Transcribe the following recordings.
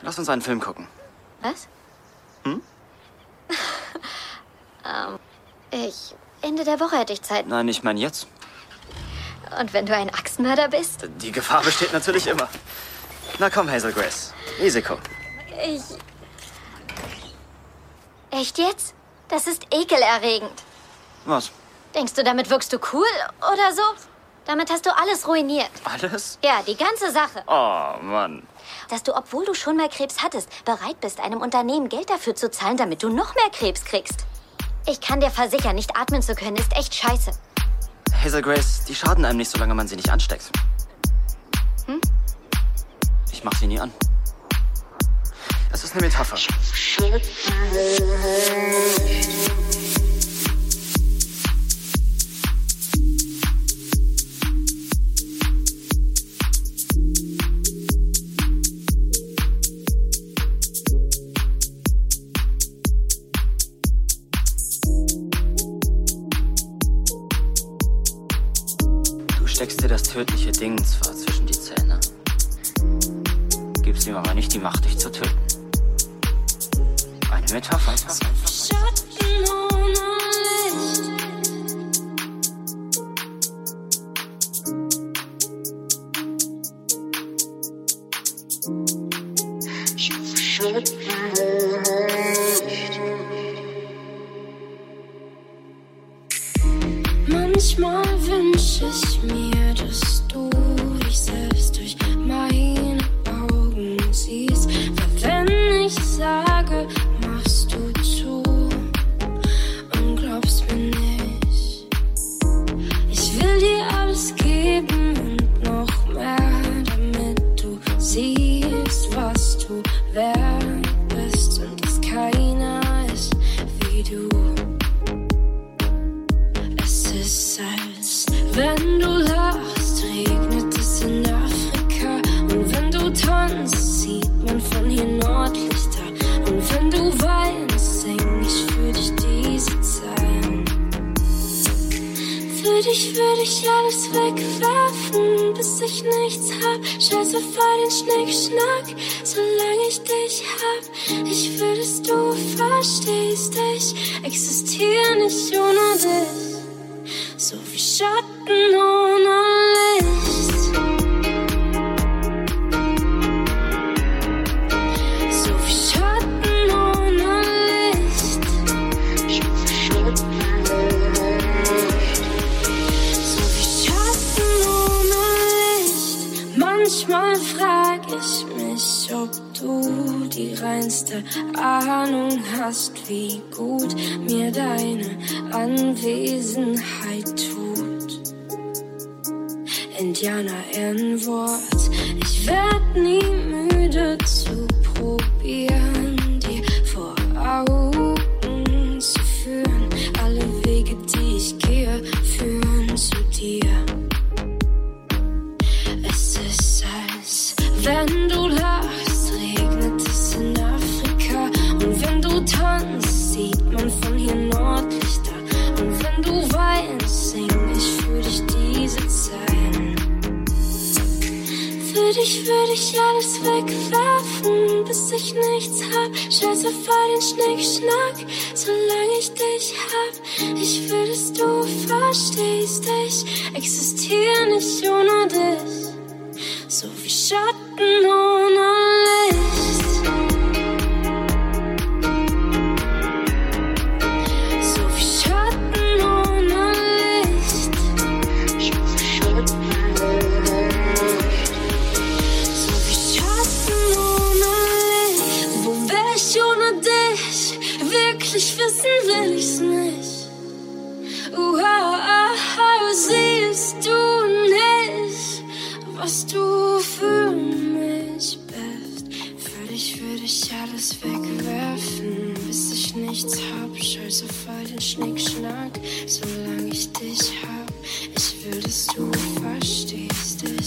Lass uns einen Film gucken. Was? Hm? ähm, ich. Ende der Woche hätte ich Zeit. Nein, ich meine jetzt. Und wenn du ein Axtmörder bist? Die Gefahr besteht natürlich immer. Na komm, Hazel Grace. Risiko. Ich. Echt jetzt? Das ist ekelerregend. Was? Denkst du, damit wirkst du cool oder so? Damit hast du alles ruiniert. Alles? Ja, die ganze Sache. Oh, Mann. Dass du, obwohl du schon mal Krebs hattest, bereit bist, einem Unternehmen Geld dafür zu zahlen, damit du noch mehr Krebs kriegst. Ich kann dir versichern, nicht atmen zu können, ist echt scheiße. Hazel Grace, die schaden einem nicht, solange man sie nicht ansteckt. Hm? Ich mach sie nie an. Es ist eine Metapher. Dir das tödliche Ding zwar zwischen die Zähne, gibst ihm aber nicht die Macht, dich zu töten. Eine Metapher. Schatten existiere nicht ohne dich. So wie Schatten ohne Licht. Manchmal frag ich mich, du die reinste Ahnung hast, wie gut mir deine Anwesenheit tut. Indianer Ehrenwort, ich werd nie müde zu probieren, Dich würde ich alles wegwerfen, bis ich nichts hab. Scheiße vor den Schnickschnack, solange ich dich hab. Ich will, dass du verstehst, ich existiere nicht ohne dich. So wie Schatten ohne Licht. Wissen will ich's nicht. Wow, siehst du nicht, was du für mich bist? Für dich würde ich alles wegwerfen, bis ich nichts hab. Scheiße voll den Schnickschnack, solange ich dich hab. Ich will, dass du verstehst, ich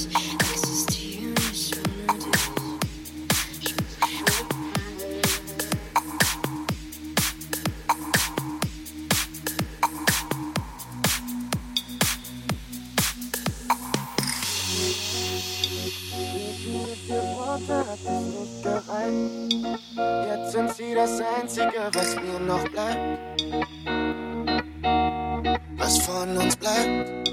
sie das Einzige, was mir noch bleibt. Was von uns bleibt.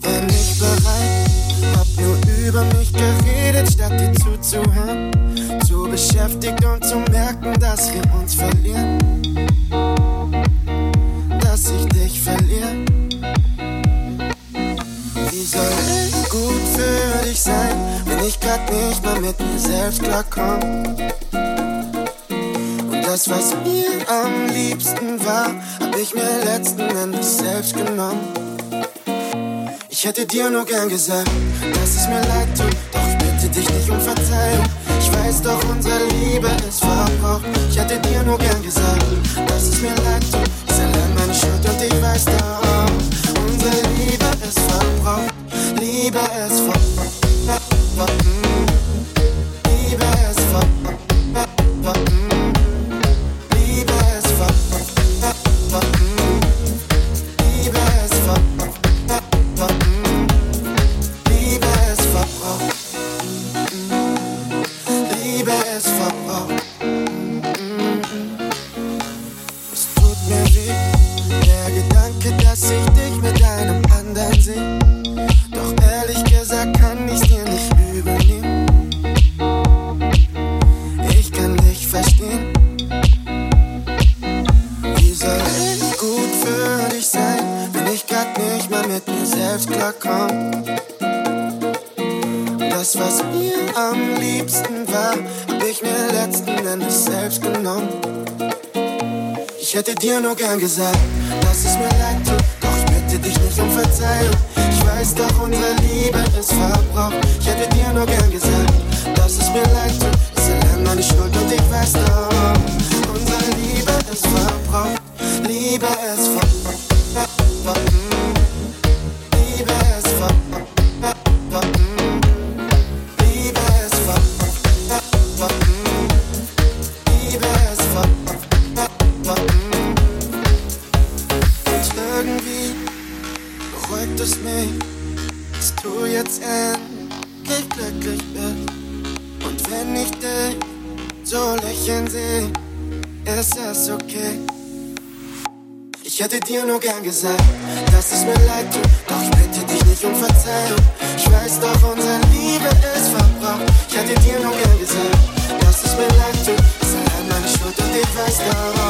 War nicht bereit, hab nur über mich geredet, statt dir zuzuhören. Zu beschäftigt, und zu merken, dass wir uns verlieren. mit mir selbst klarkommen. Und das, was mir am liebsten war, hab ich mir letzten Endes selbst genommen. Ich hätte dir nur gern gesagt, dass es mir leid tut, doch ich bitte dich nicht um Verzeihung. Ich weiß doch, unsere Liebe ist verbraucht. Ich hätte dir nur gern gesagt, dass es mir leid tut. Ist allein meine Schuld und ich weiß doch, unsere Liebe ist verbraucht. Liebe ist verbraucht. best of.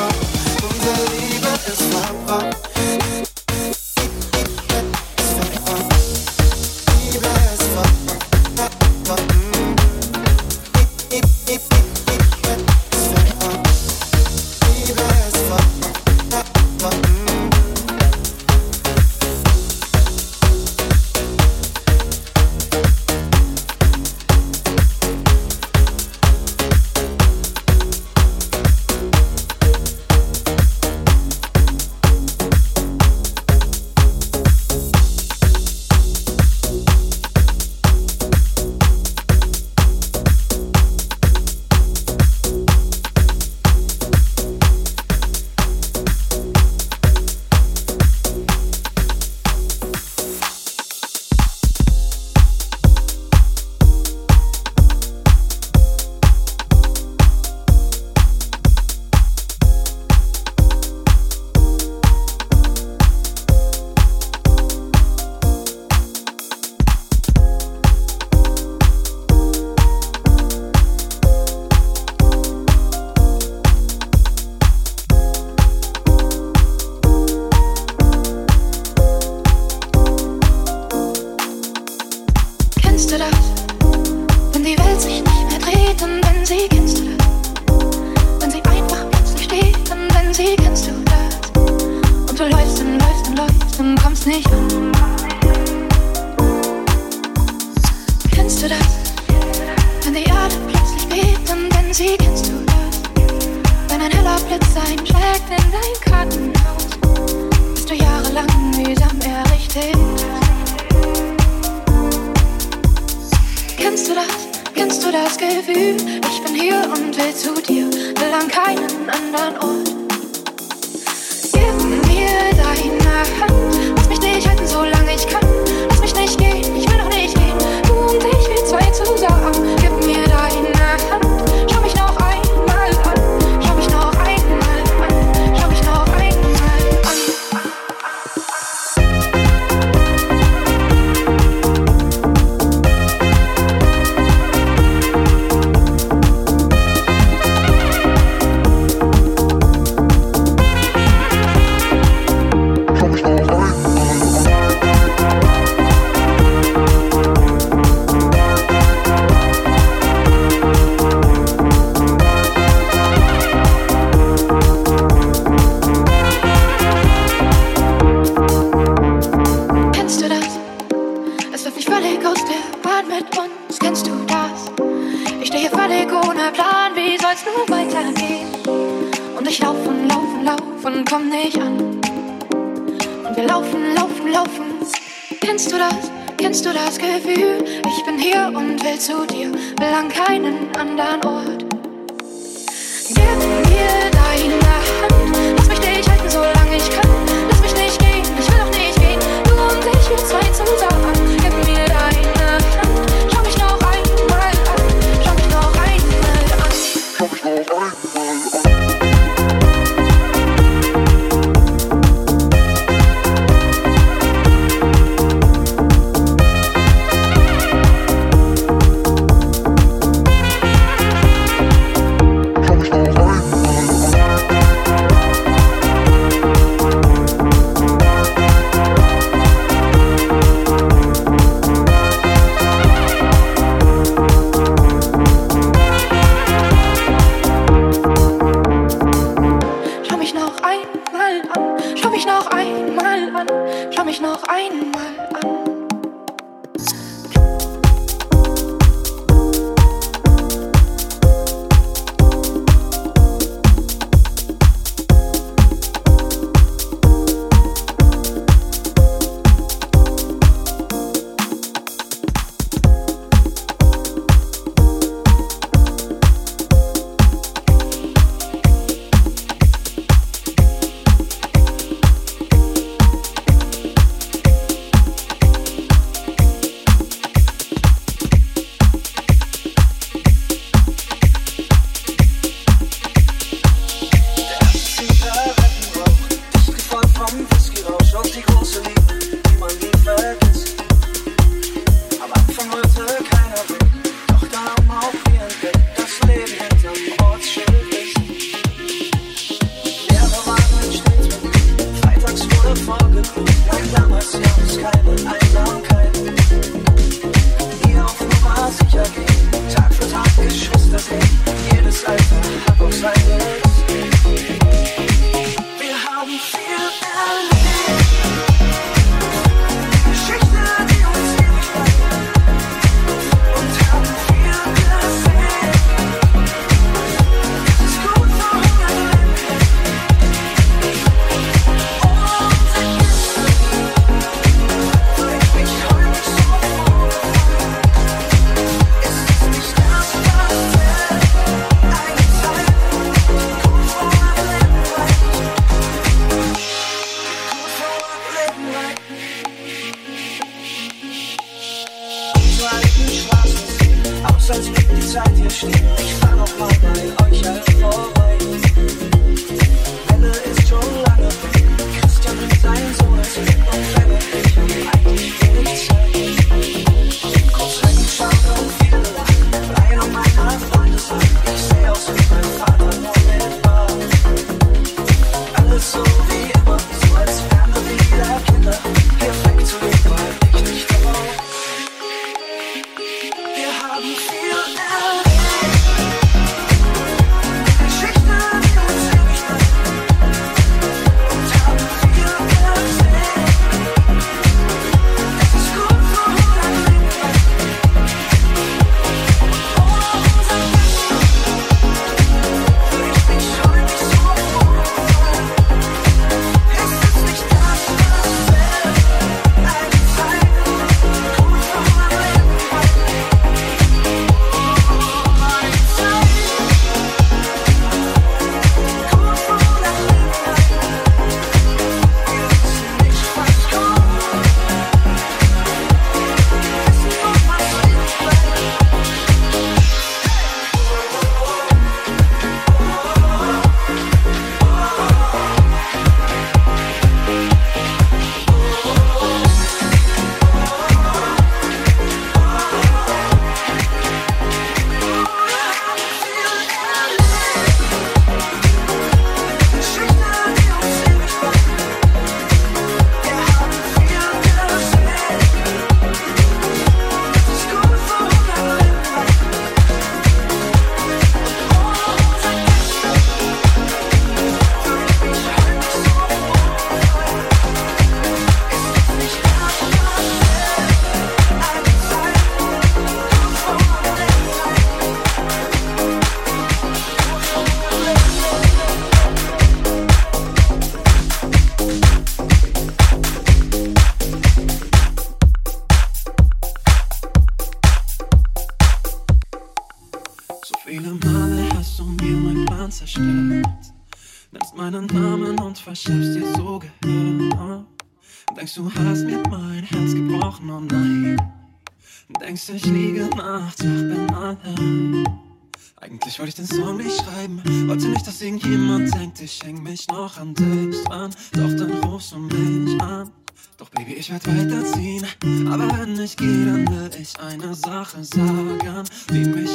Ich eine Sache sagen, die mich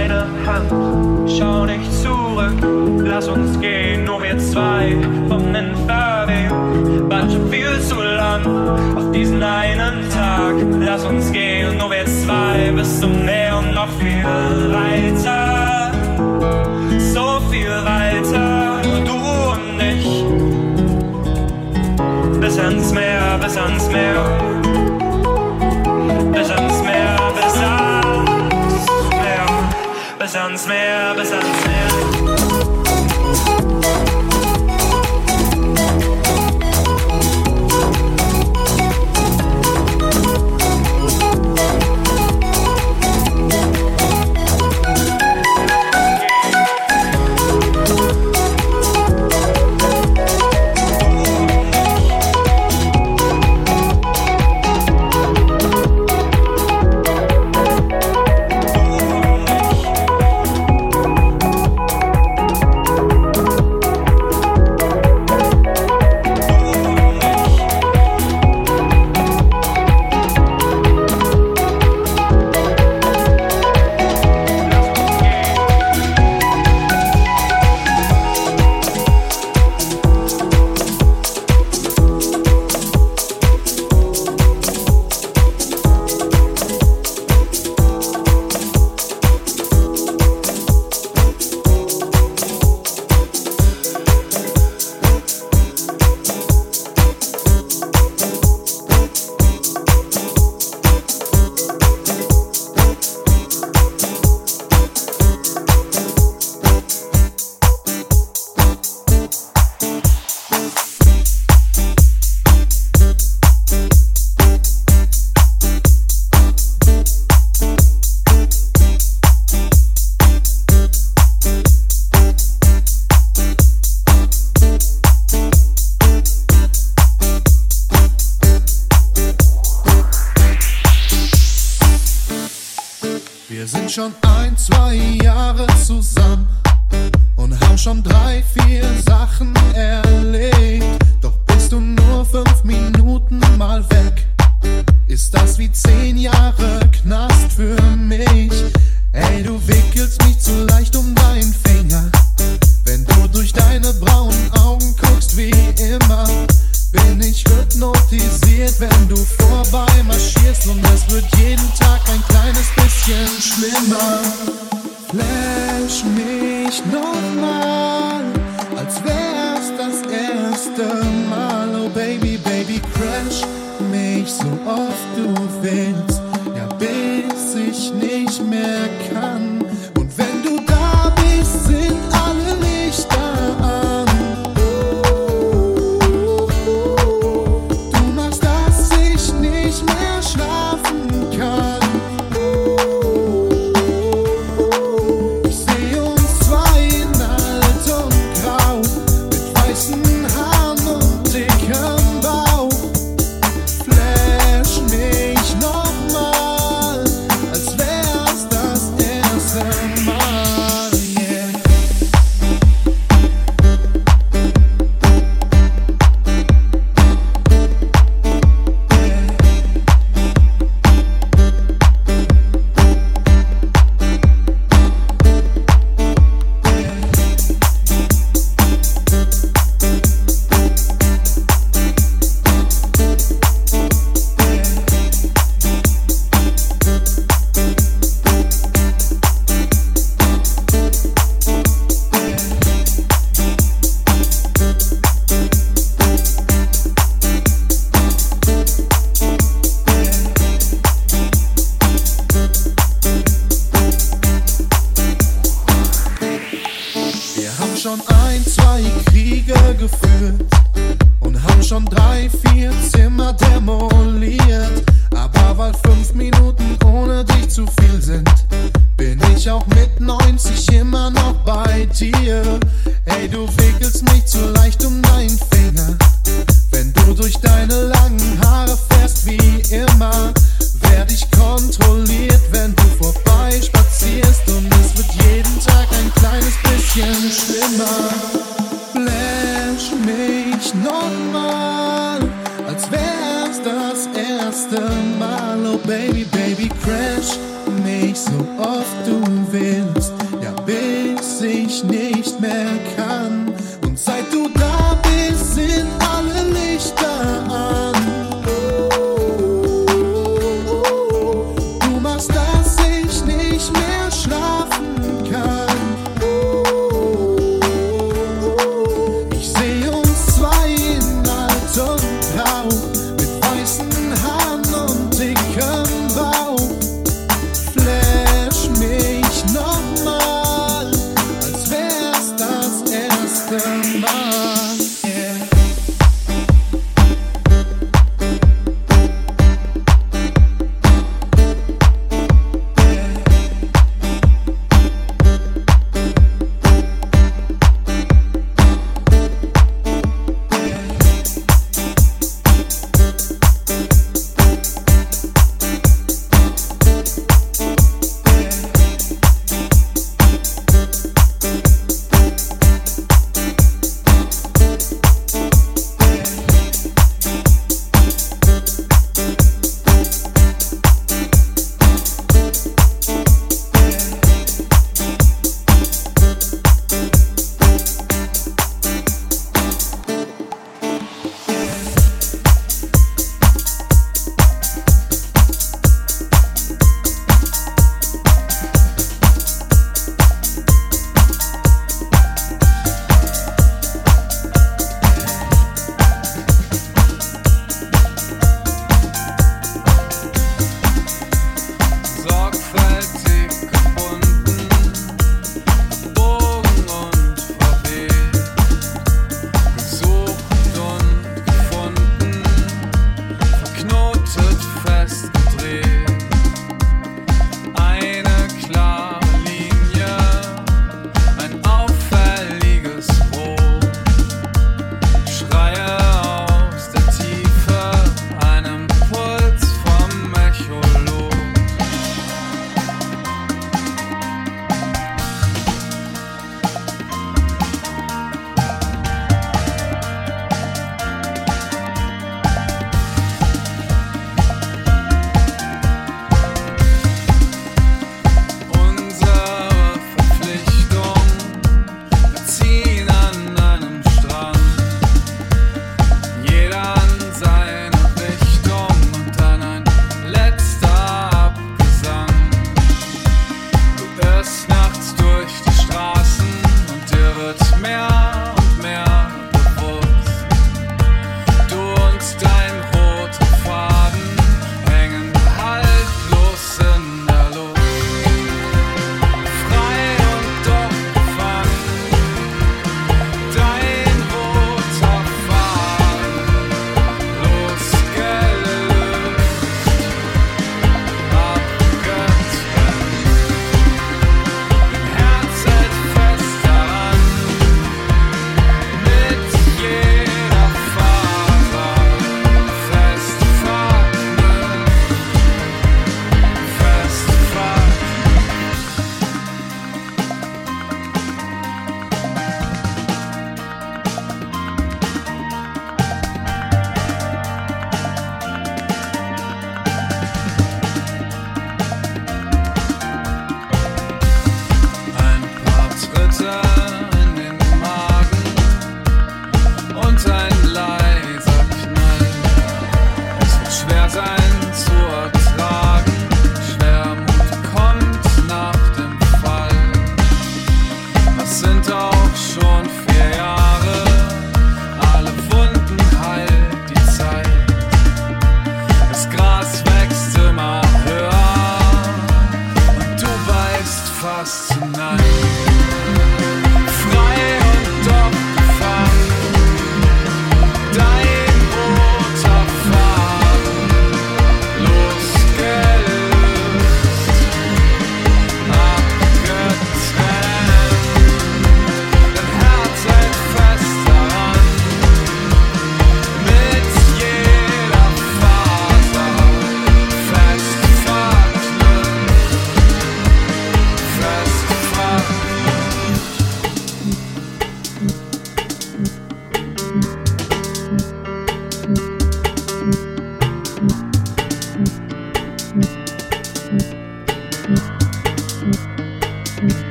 deine Hand, schau nicht zurück, lass uns gehen, nur wir zwei vom Fahrweg. War schon viel zu lang auf diesen einen Tag, lass uns gehen, nur wir zwei bis zum Meer und noch viel weiter, so viel weiter, nur du und ich, bis ans Meer, bis ans Meer. nirgends mehr bis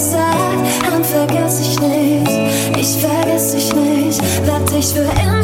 gesagt und vergiss ich nicht, ich vergiss dich nicht, werd dich für immer.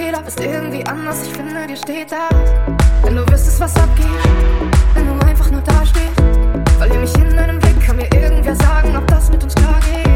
Fehler, bist irgendwie anders, ich finde, dir steht das. Wenn du wüsstest, was abgeht, wenn du einfach nur dastehst. Verlier mich in deinem Blick, kann mir irgendwer sagen, ob das mit uns klar geht.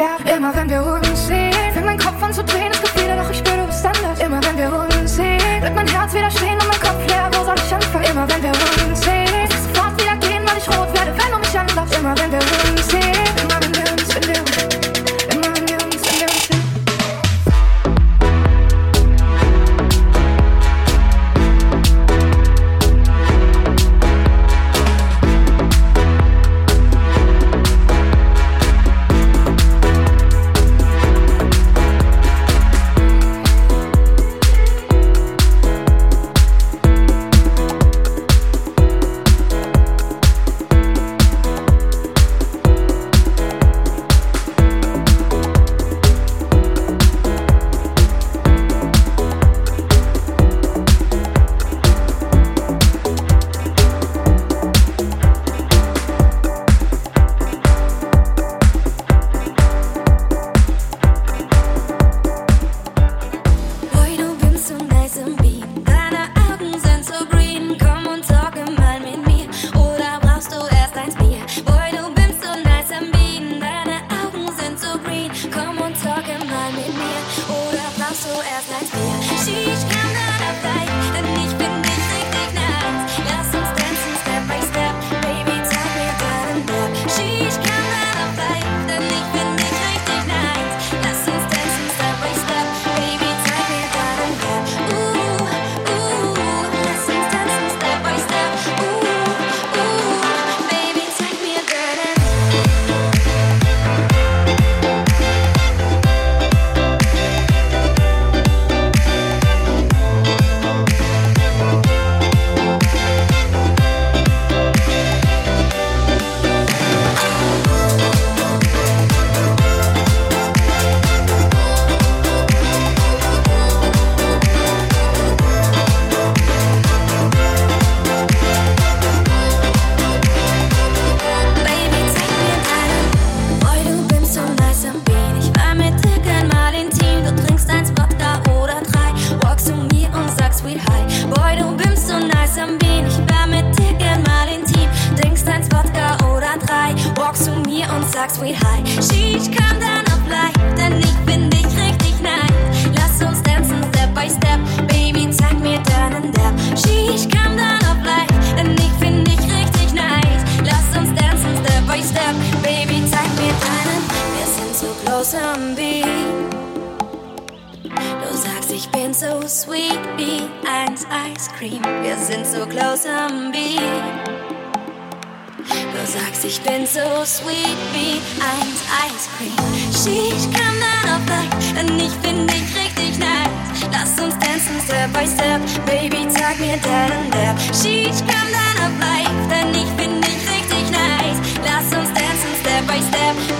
Ein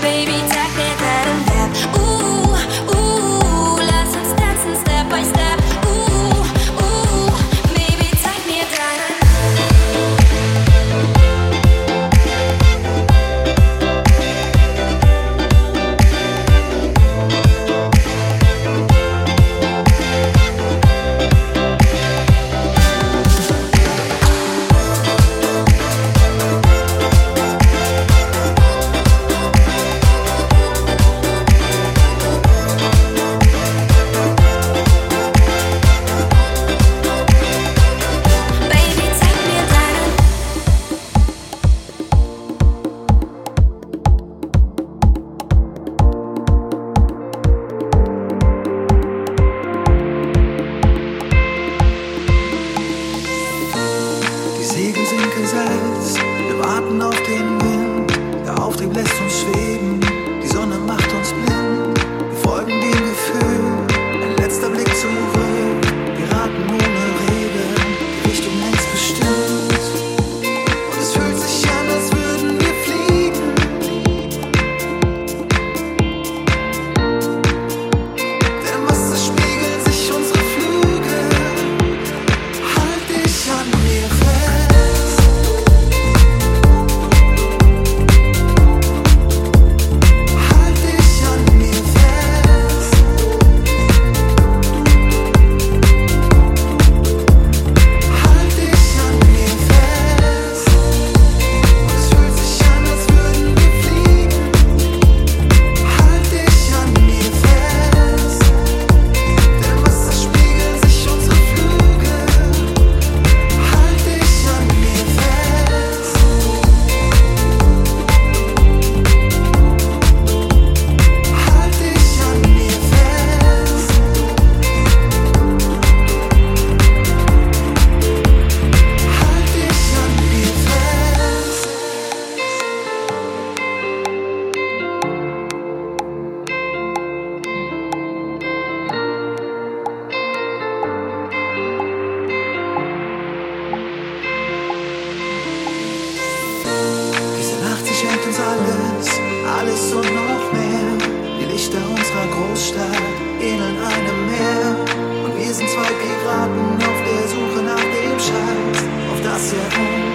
Baby, uns alles, alles und noch mehr. Die Lichter unserer Großstadt ähneln einem Meer. Und wir sind zwei Piraten auf der Suche nach dem Schatz, auf das er uns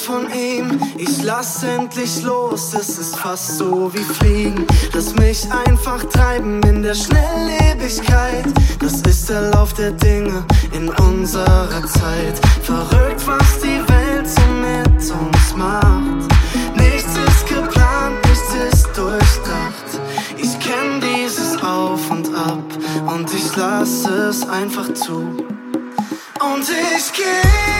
von ihm. Ich lass endlich los, es ist fast so wie Fliegen. Lass mich einfach treiben in der Schnelllebigkeit. Das ist der Lauf der Dinge in unserer Zeit. Verrückt, was die Welt so mit uns macht. Nichts ist geplant, nichts ist durchdacht. Ich kenn dieses Auf und Ab und ich lass es einfach zu. Und ich geh.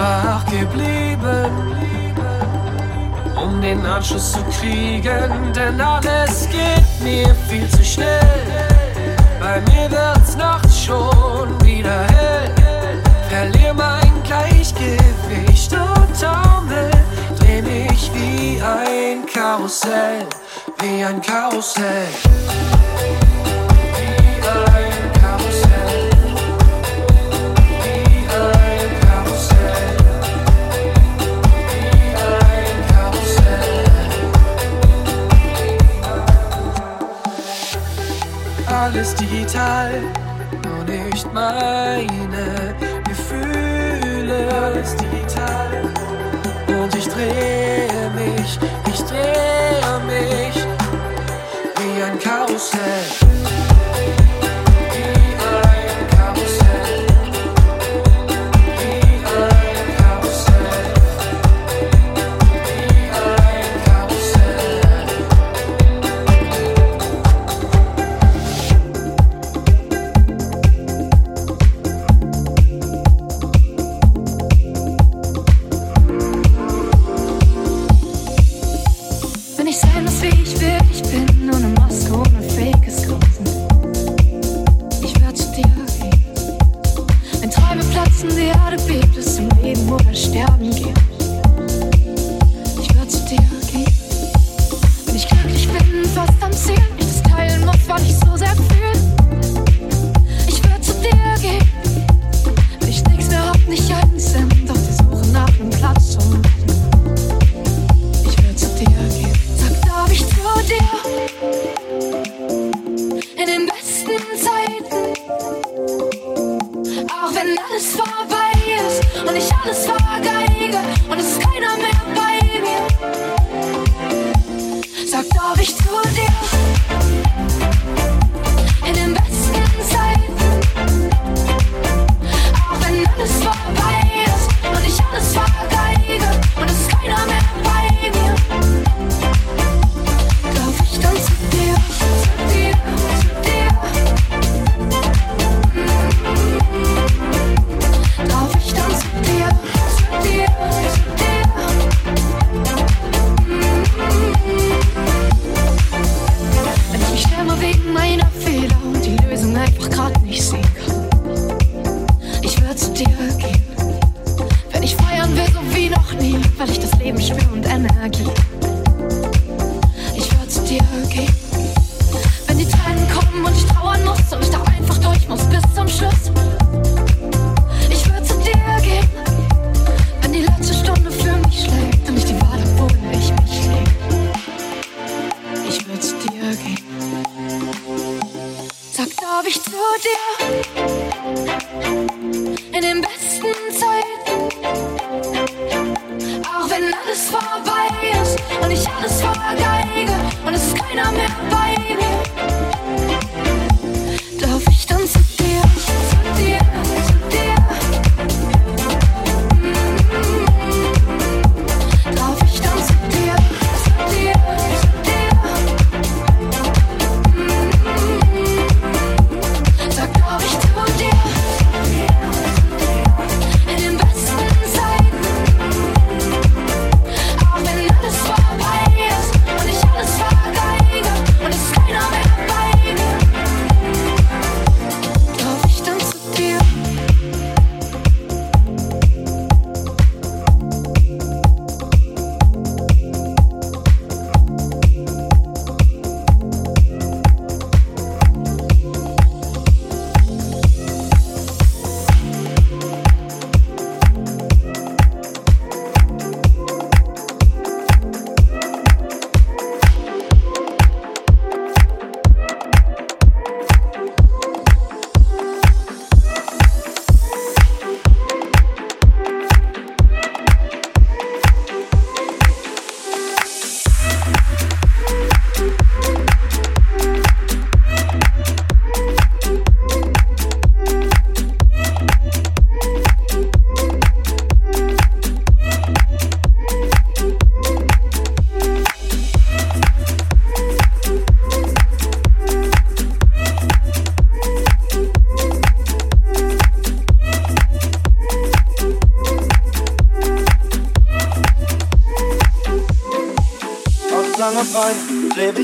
wach geblieben, um den Anschluss zu kriegen, denn alles geht mir viel zu schnell. Bei mir wird's nachts schon wieder hell, Verlier mein Gleichgewicht und taumel, dreh mich wie ein Karussell, wie ein Karussell. alles digital, nur nicht meine Gefühle. Alles digital und ich drehe mich, ich drehe mich wie ein Karussell.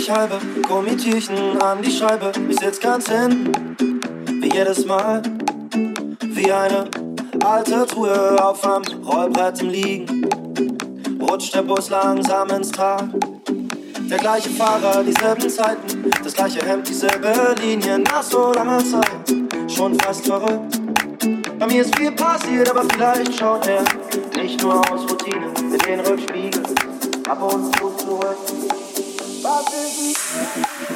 ich halbe Gummitierchen an die Scheibe. Ich sitz ganz hin, wie jedes Mal. Wie eine alte Truhe auf am Rollbrett im Liegen. Rutscht der Bus langsam ins Tal. Der gleiche Fahrer, dieselben Zeiten. Das gleiche Hemd, dieselbe Linie. Nach so langer Zeit, schon fast verrückt. Bei mir ist viel passiert, aber vielleicht schaut er nicht nur aus Routine in den Rückspiegel. Ab und zu zurück. Thank you.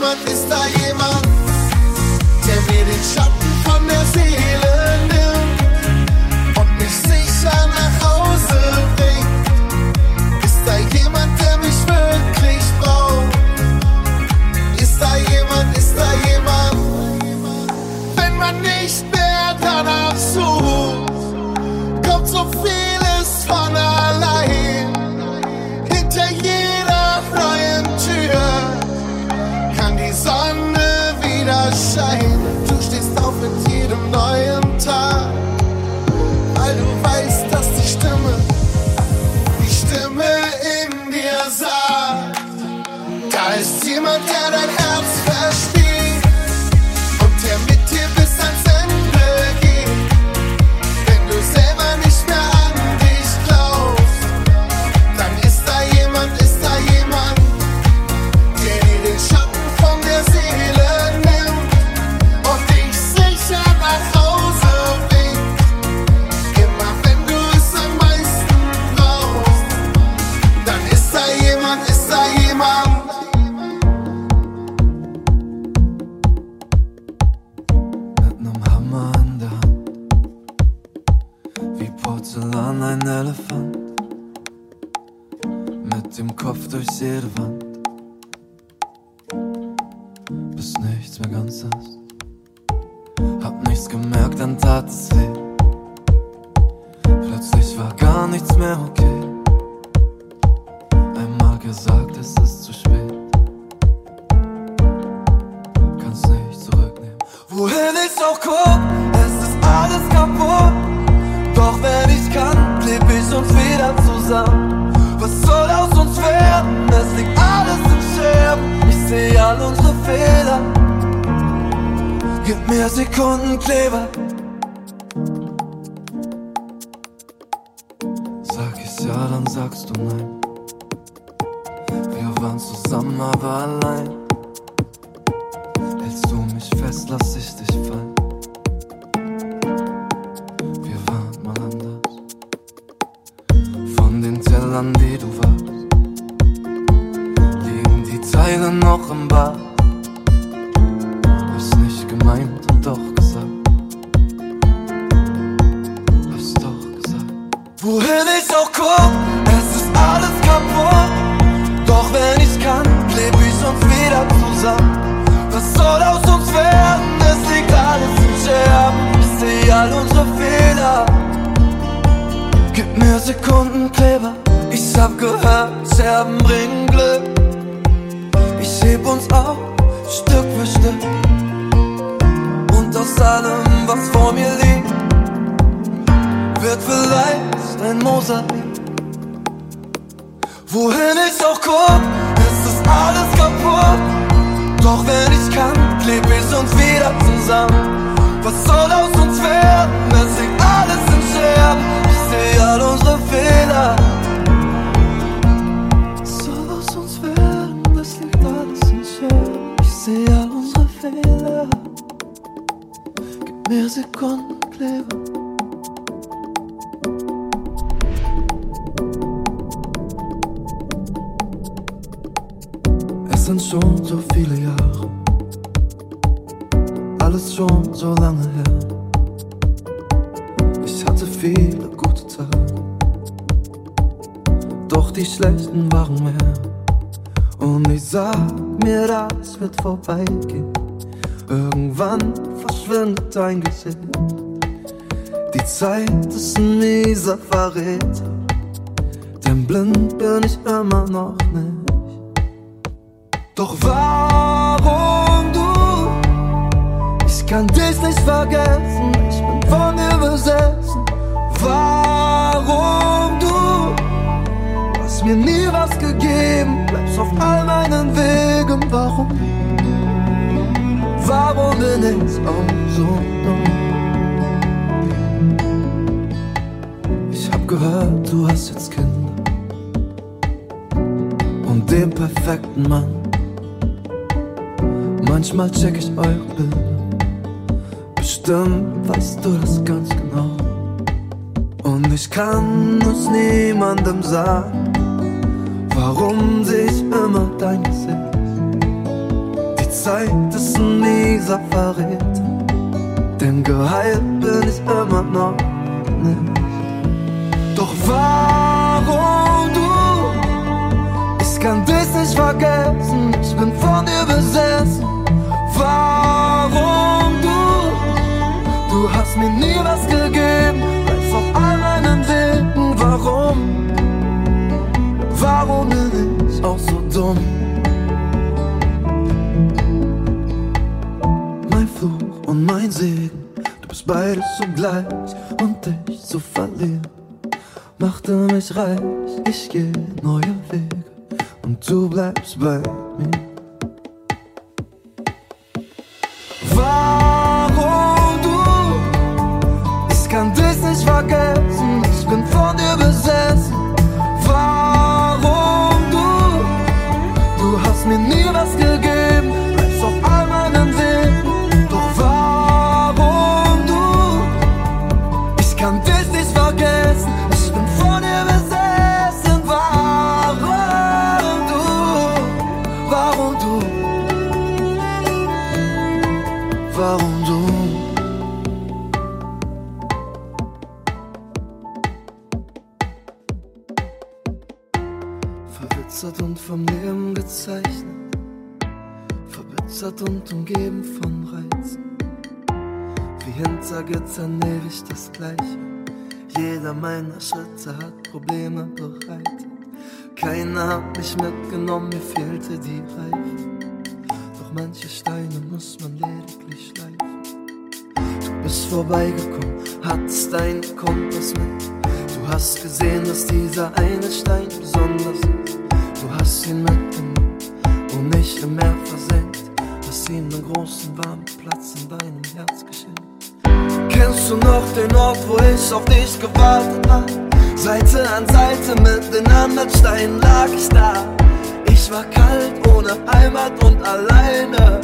My this time. der Sekundenkleber. Sag ich ja, dann sagst du nein. Wir waren zusammen, aber allein. Sohn. Ich hab gehört, du hast jetzt Kinder und den perfekten Mann. Manchmal check ich eure Bilder, bestimmt weißt du das ganz genau. Und ich kann es niemandem sagen, warum sich immer dein Gesicht. Die Zeit ist nie mieser Verräter. Denn geheilt bin ich immer noch nicht. Doch warum du? Ich kann dich nicht vergessen, ich bin von dir besessen. Warum du? Du hast mir nie was gegeben, bleibst auf all meinen Wegen. Warum? Warum bin ich auch so dumm? Und mein Segen, du bist beides zugleich und dich zu verlieren machte mich reich. Ich geh neue Wege und du bleibst bei mit den anderen Steinen lag ich da. Ich war kalt, ohne Heimat und alleine.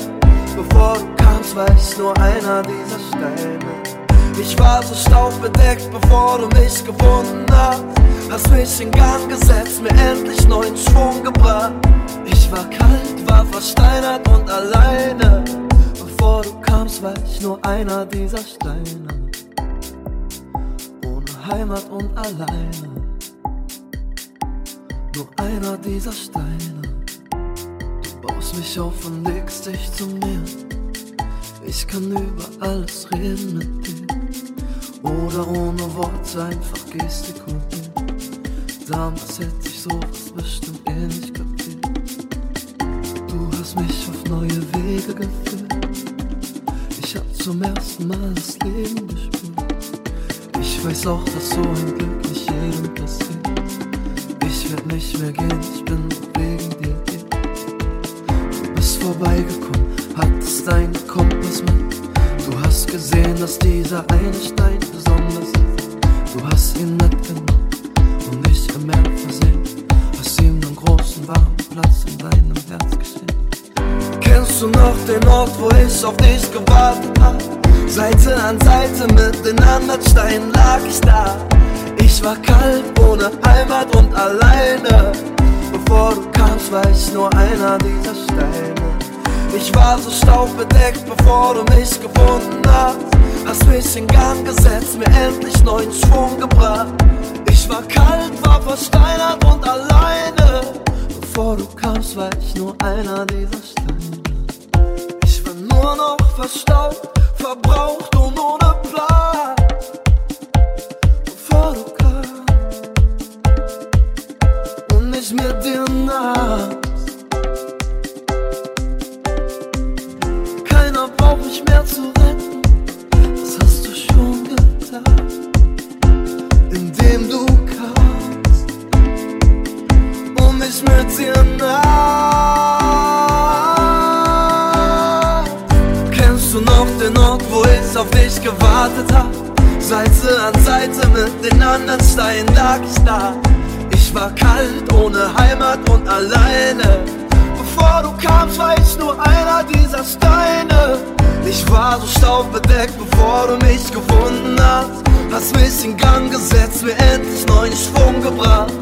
Bevor du kamst, war ich nur einer dieser Steine. Ich war so staubbedeckt, bevor du mich gefunden hast. Hast mich in Gang gesetzt, mir endlich neuen Schwung gebracht. Ich war kalt, war versteinert und alleine. Bevor du kamst, war ich nur einer dieser Steine. Ohne Heimat und alleine. Nur einer dieser Steine. Du baust mich auf und legst dich zu mir. Ich kann über alles reden mit dir. Oder ohne Worte einfach gestikulieren. Damals hätte ich sowas bestimmt eh nicht kapiert. Du hast mich auf neue Wege geführt. Ich hab zum ersten Mal das Leben gespürt. Ich weiß auch, dass so ein Glück nicht jedem passiert. Ich nicht mehr gehen, ich bin wegen dir hier. Du bist vorbeigekommen, hattest deinen Kompass mit. Du hast gesehen, dass dieser eine Stein besonders ist. Du hast ihn mitgenommen und nicht im Meer versenkt. Hast ihm einen großen warmen Platz in deinem Herz geschenkt. Kennst du noch den Ort, wo ich auf dich gewartet hab? Seite an Seite mit den anderen Steinen lag ich da. War kalt, ohne Heimat und alleine. Bevor du kamst, war ich nur einer dieser Steine. Ich war so staubbedeckt, bevor du mich gefunden hast. Hast mich in Gang gesetzt, mir endlich neuen Schwung gebracht. Ich war kalt, war versteinert und alleine. Bevor du kamst, war ich nur einer dieser Steine. Ich war nur noch verstaubt, verbraucht und ohne Plan. Nicht mit dir nahst. Keiner braucht mich mehr zu retten, das hast du schon getan. Indem du kamst und mich mit dir nahst. Kennst du noch den Ort, wo ich auf dich gewartet hab? Seite an Seite mit den anderen Steinen lag ich da. Ich war kalt, ohne Heimat und alleine. Bevor du kamst, war ich nur einer dieser Steine. Ich war so staubbedeckt, bevor du mich gefunden hast. Hast mich in Gang gesetzt, mir endlich neuen Schwung gebracht.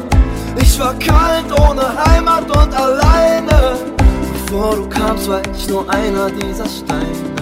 Ich war kalt, ohne Heimat und alleine. Bevor du kamst, war ich nur einer dieser Steine.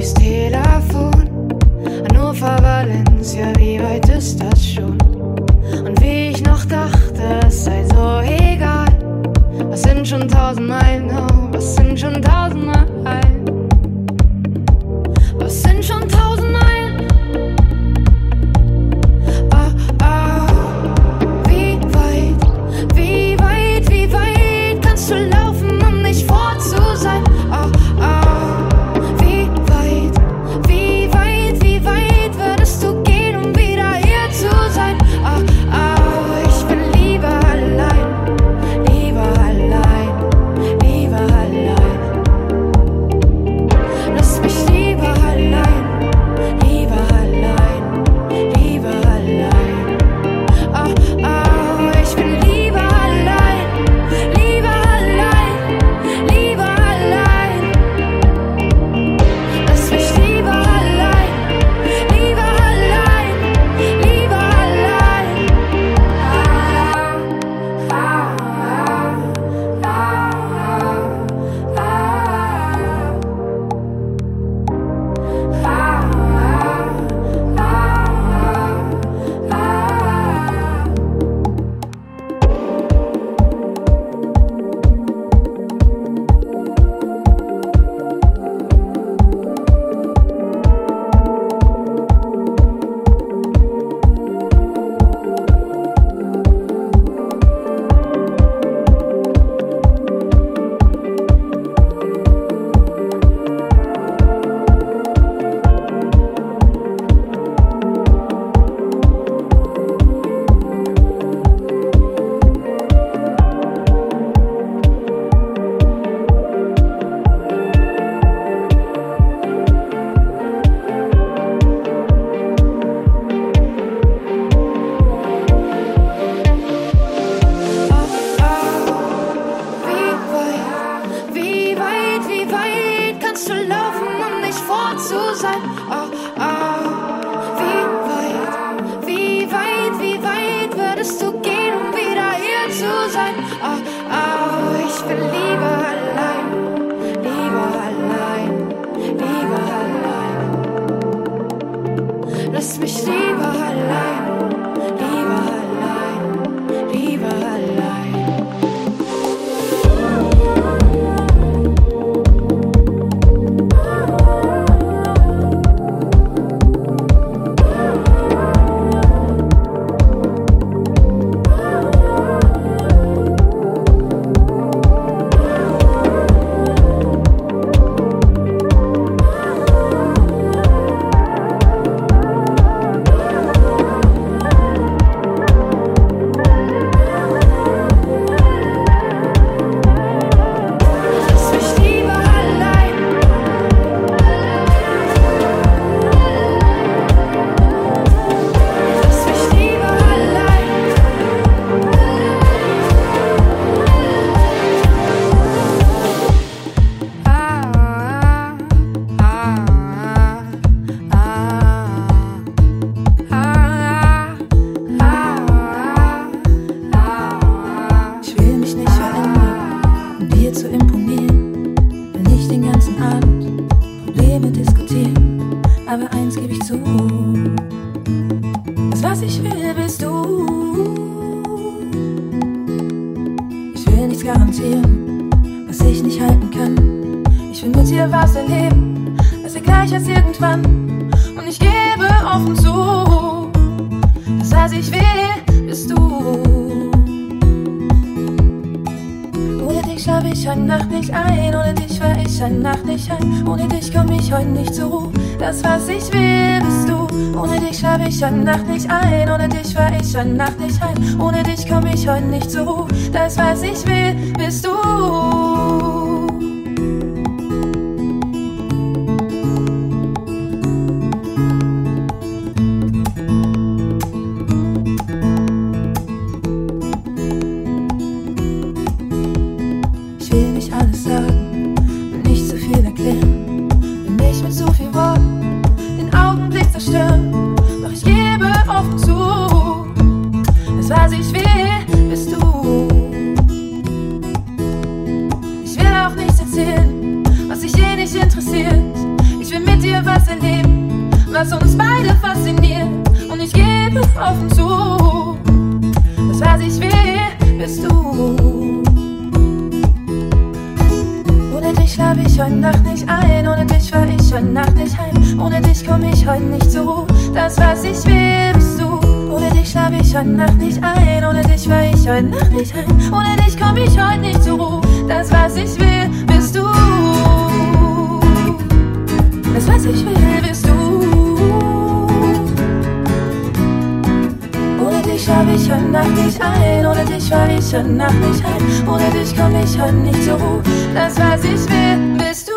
durchs Telefon. Hannover, Valencia, wie weit ist das schon? Und wie ich noch dachte, es sei so egal. Was sind schon tausend Meilen, oh, was sind schon tausend Meilen? deep, I had a light. gestern Nacht nicht heim. Ohne dich komm ich heute nicht zu. Das, was ich will, bist du. Heute Nacht nicht ein, ohne dich fahr ich heute Nacht nicht heim. Ohne dich komm ich heute nicht zur Ruhe, das was ich will, bist du. Ohne dich schlaf ich heute Nacht nicht ein, ohne dich fahr ich heute Nacht nicht heim. Ohne dich komm ich heute nicht zur Ruhe, das was ich will, bist du. Das was ich will, bist du. Dich schlaf ich heute Nacht nicht ein, ohne dich fahr ich heute Nacht nicht heim. Ohne dich komm ich heute nicht zur Ruhe, das was ich will, bist du.